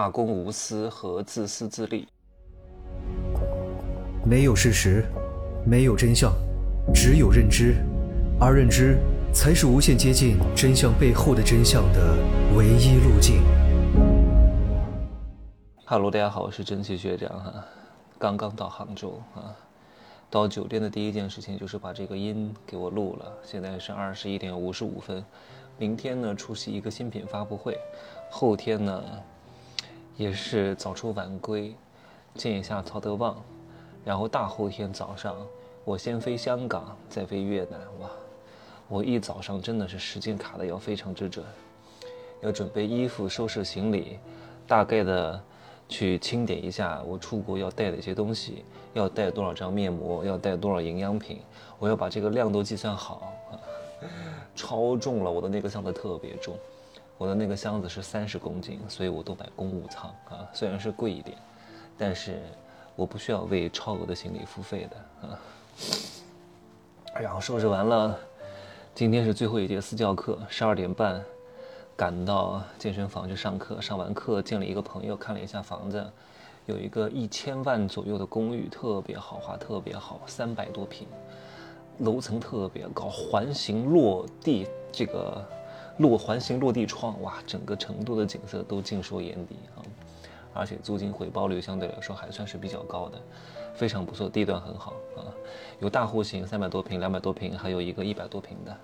大公无私和自私自利。没有事实，没有真相，只有认知，而认知才是无限接近真相背后的真相的唯一路径。哈喽，大家好，我是真奇学长哈，刚刚到杭州啊，到酒店的第一件事情就是把这个音给我录了。现在是二十一点五十五分，明天呢出席一个新品发布会，后天呢。也是早出晚归，见一下曹德旺，然后大后天早上我先飞香港，再飞越南。哇，我一早上真的是时间卡的要非常之准，要准备衣服、收拾行李，大概的去清点一下我出国要带的一些东西，要带多少张面膜，要带多少营养品，我要把这个量都计算好，超重了，我的那个箱子特别重。我的那个箱子是三十公斤，所以我都买公务舱啊，虽然是贵一点，但是我不需要为超额的行李付费的啊。然后收拾完了，今天是最后一节私教课，十二点半赶到健身房去上课。上完课见了一个朋友，看了一下房子，有一个一千万左右的公寓，特别豪华，特别好，三百多平，楼层特别高，环形落地这个。落环形落地窗，哇，整个成都的景色都尽收眼底啊！而且租金回报率相对来说还算是比较高的，非常不错，地段很好啊。有大户型，三百多平、两百多平，还有一个一百多平的。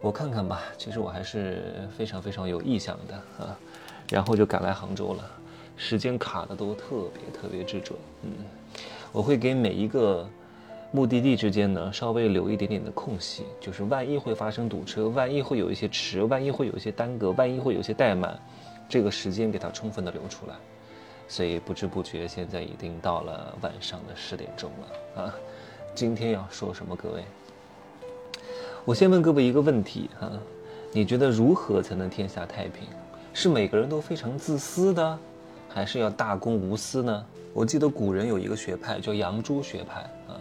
我看看吧，其实我还是非常非常有意向的啊。然后就赶来杭州了，时间卡的都特别特别之准。嗯，我会给每一个。目的地之间呢，稍微留一点点的空隙，就是万一会发生堵车，万一会有一些迟，万一会有一些耽搁，万一会有些怠慢，这个时间给它充分的留出来。所以不知不觉，现在已经到了晚上的十点钟了啊！今天要说什么？各位，我先问各位一个问题啊，你觉得如何才能天下太平？是每个人都非常自私的，还是要大公无私呢？我记得古人有一个学派叫杨朱学派啊。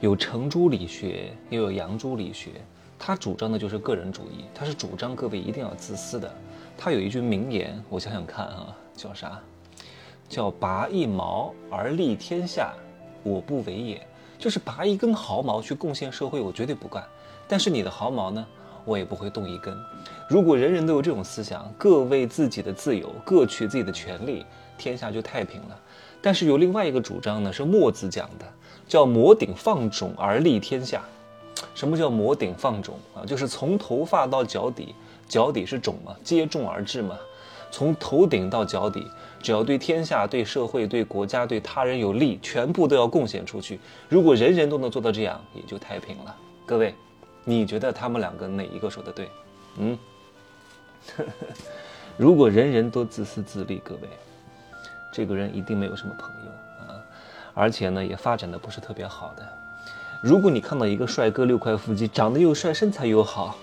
有程朱理学，也有杨朱理学，他主张的就是个人主义，他是主张各位一定要自私的。他有一句名言，我想想看啊，叫啥？叫拔一毛而利天下，我不为也。就是拔一根毫毛去贡献社会，我绝对不干。但是你的毫毛呢，我也不会动一根。如果人人都有这种思想，各为自己的自由，各取自己的权利，天下就太平了。但是有另外一个主张呢，是墨子讲的。叫摩顶放踵而利天下，什么叫摩顶放踵啊？就是从头发到脚底，脚底是踵嘛，接踵而至嘛。从头顶到脚底，只要对天下、对社会、对国家、对他人有利，全部都要贡献出去。如果人人都能做到这样，也就太平了。各位，你觉得他们两个哪一个说的对？嗯，如果人人都自私自利，各位，这个人一定没有什么朋友。而且呢，也发展的不是特别好的。如果你看到一个帅哥六块腹肌，长得又帅，身材又好，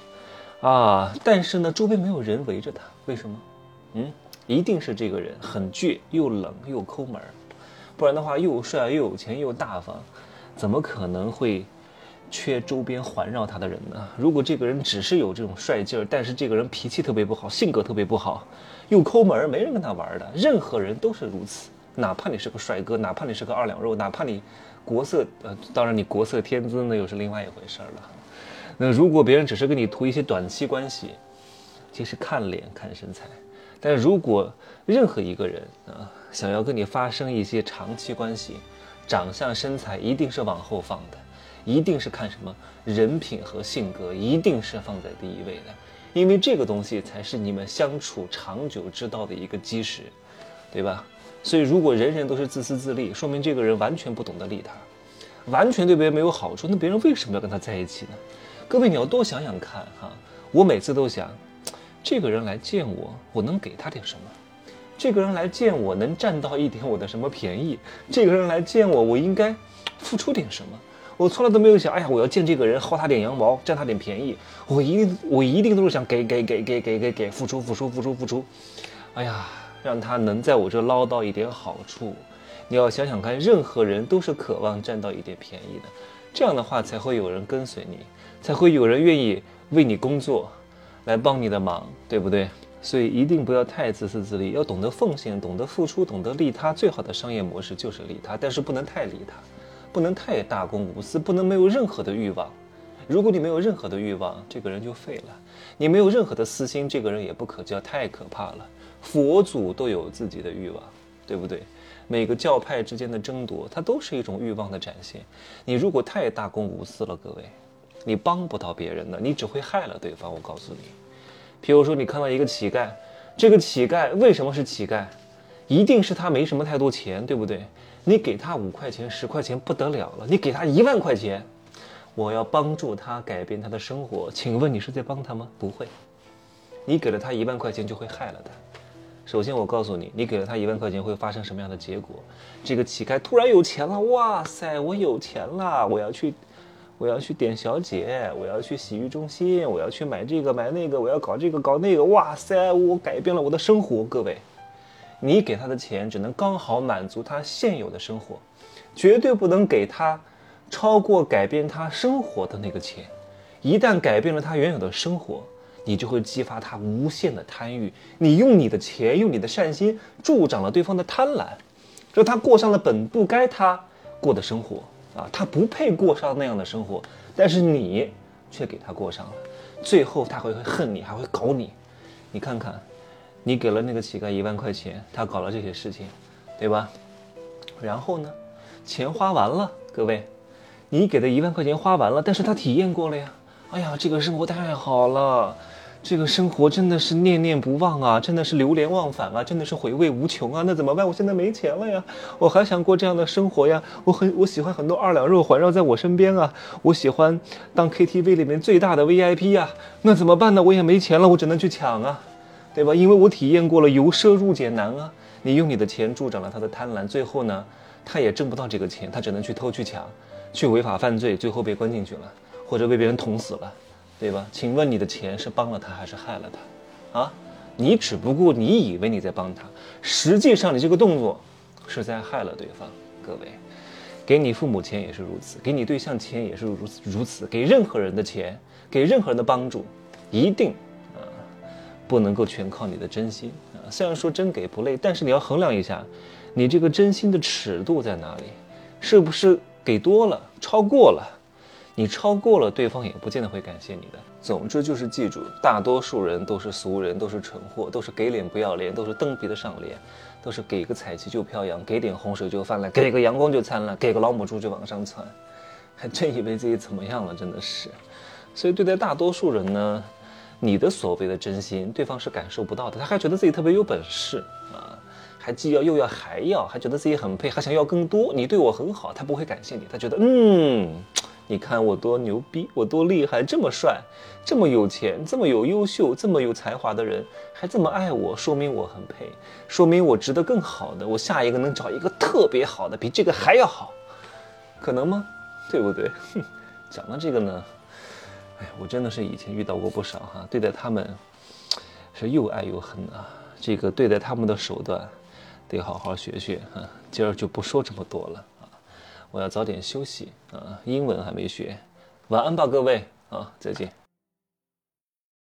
啊，但是呢，周边没有人围着他，为什么？嗯，一定是这个人很倔，又冷又抠门儿，不然的话，又帅又有钱又大方，怎么可能会缺周边环绕他的人呢？如果这个人只是有这种帅劲儿，但是这个人脾气特别不好，性格特别不好，又抠门儿，没人跟他玩的。任何人都是如此。哪怕你是个帅哥，哪怕你是个二两肉，哪怕你国色呃，当然你国色天姿那又是另外一回事了。那如果别人只是跟你图一些短期关系，其实看脸看身材，但如果任何一个人啊想要跟你发生一些长期关系，长相身材一定是往后放的，一定是看什么人品和性格，一定是放在第一位的，因为这个东西才是你们相处长久之道的一个基石，对吧？所以，如果人人都是自私自利，说明这个人完全不懂得利他，完全对别人没有好处。那别人为什么要跟他在一起呢？各位，你要多想想看哈。我每次都想，这个人来见我，我能给他点什么？这个人来见我，能占到一点我的什么便宜？这个人来见我，我应该付出点什么？我从来都没有想，哎呀，我要见这个人，薅他点羊毛，占他点便宜。我一定，我一定都是想给给给给给给给付出付出付出付出。哎呀。让他能在我这捞到一点好处，你要想想看，任何人都是渴望占到一点便宜的，这样的话才会有人跟随你，才会有人愿意为你工作，来帮你的忙，对不对？所以一定不要太自私自利，要懂得奉献，懂得付出，懂得利他。最好的商业模式就是利他，但是不能太利他，不能太大公无私，不能没有任何的欲望。如果你没有任何的欲望，这个人就废了；你没有任何的私心，这个人也不可交，太可怕了。佛祖都有自己的欲望，对不对？每个教派之间的争夺，它都是一种欲望的展现。你如果太大公无私了，各位，你帮不到别人的，你只会害了对方。我告诉你。譬如说，你看到一个乞丐，这个乞丐为什么是乞丐？一定是他没什么太多钱，对不对？你给他五块钱、十块钱不得了了，你给他一万块钱，我要帮助他改变他的生活。请问你是在帮他吗？不会，你给了他一万块钱就会害了他。首先，我告诉你，你给了他一万块钱会发生什么样的结果？这个乞丐突然有钱了，哇塞，我有钱了，我要去。我要去点小姐，我要去洗浴中心，我要去买这个买那个，我要搞这个搞那个。哇塞，我改变了我的生活。各位，你给他的钱只能刚好满足他现有的生活，绝对不能给他超过改变他生活的那个钱。一旦改变了他原有的生活，你就会激发他无限的贪欲。你用你的钱，用你的善心助长了对方的贪婪，让他过上了本不该他过的生活。啊，他不配过上那样的生活，但是你却给他过上了，最后他会会恨你，还会搞你。你看看，你给了那个乞丐一万块钱，他搞了这些事情，对吧？然后呢，钱花完了，各位，你给的一万块钱花完了，但是他体验过了呀。哎呀，这个生活太好了。这个生活真的是念念不忘啊，真的是流连忘返啊，真的是回味无穷啊。那怎么办？我现在没钱了呀，我还想过这样的生活呀。我很我喜欢很多二两肉环绕在我身边啊，我喜欢当 KTV 里面最大的 VIP 呀。那怎么办呢？我也没钱了，我只能去抢啊，对吧？因为我体验过了由奢入俭难啊。你用你的钱助长了他的贪婪，最后呢，他也挣不到这个钱，他只能去偷去抢，去违法犯罪，最后被关进去了，或者被别人捅死了。对吧？请问你的钱是帮了他还是害了他？啊，你只不过你以为你在帮他，实际上你这个动作是在害了对方。各位，给你父母钱也是如此，给你对象钱也是如此如此，给任何人的钱，给任何人的帮助，一定啊不能够全靠你的真心啊。虽然说真给不累，但是你要衡量一下，你这个真心的尺度在哪里？是不是给多了，超过了？你超过了，对方也不见得会感谢你的。总之就是记住，大多数人都是俗人，都是蠢货，都是给脸不要脸，都是蹬鼻子上脸，都是给个彩旗就飘扬，给点洪水就泛滥，给个阳光就灿烂，给个老母猪就往上窜，还真以为自己怎么样了，真的是。所以对待大多数人呢，你的所谓的真心，对方是感受不到的，他还觉得自己特别有本事啊，还既要又要还要，还觉得自己很配，还想要更多。你对我很好，他不会感谢你，他觉得嗯。你看我多牛逼，我多厉害，这么帅，这么有钱，这么有优秀，这么有才华的人，还这么爱我，说明我很配，说明我值得更好的，我下一个能找一个特别好的，比这个还要好，可能吗？对不对？哼，讲到这个呢，哎，我真的是以前遇到过不少哈，对待他们是又爱又恨啊，这个对待他们的手段得好好学学啊，今儿就不说这么多了啊。我要早点休息啊，英文还没学，晚安吧，各位啊，再见。